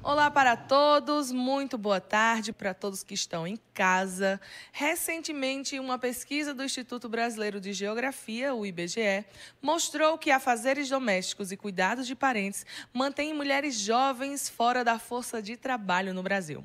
Olá para todos, muito boa tarde para todos que estão em casa. Recentemente, uma pesquisa do Instituto Brasileiro de Geografia, o IBGE, mostrou que afazeres domésticos e cuidados de parentes mantêm mulheres jovens fora da força de trabalho no Brasil.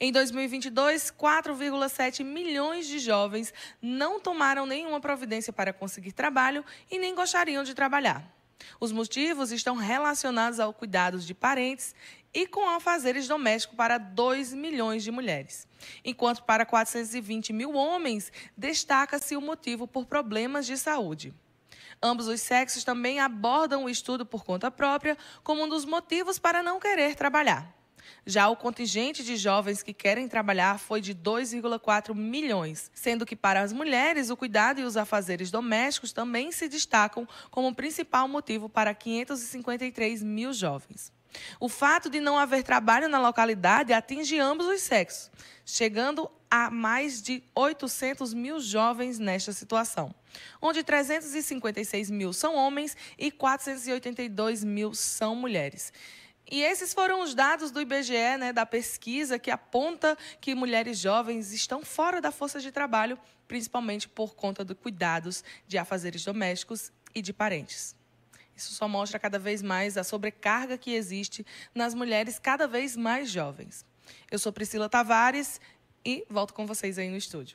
Em 2022, 4,7 milhões de jovens não tomaram nenhuma providência para conseguir trabalho e nem gostariam de trabalhar. Os motivos estão relacionados ao cuidados de parentes e com afazeres domésticos para 2 milhões de mulheres. Enquanto para 420 mil homens, destaca-se o motivo por problemas de saúde. Ambos os sexos também abordam o estudo por conta própria como um dos motivos para não querer trabalhar. Já o contingente de jovens que querem trabalhar foi de 2,4 milhões, sendo que para as mulheres o cuidado e os afazeres domésticos também se destacam como principal motivo para 553 mil jovens. O fato de não haver trabalho na localidade atinge ambos os sexos, chegando a mais de 800 mil jovens nesta situação, onde 356 mil são homens e 482 mil são mulheres. E esses foram os dados do IBGE, né, da pesquisa, que aponta que mulheres jovens estão fora da força de trabalho, principalmente por conta de cuidados de afazeres domésticos e de parentes. Isso só mostra cada vez mais a sobrecarga que existe nas mulheres cada vez mais jovens. Eu sou Priscila Tavares e volto com vocês aí no estúdio.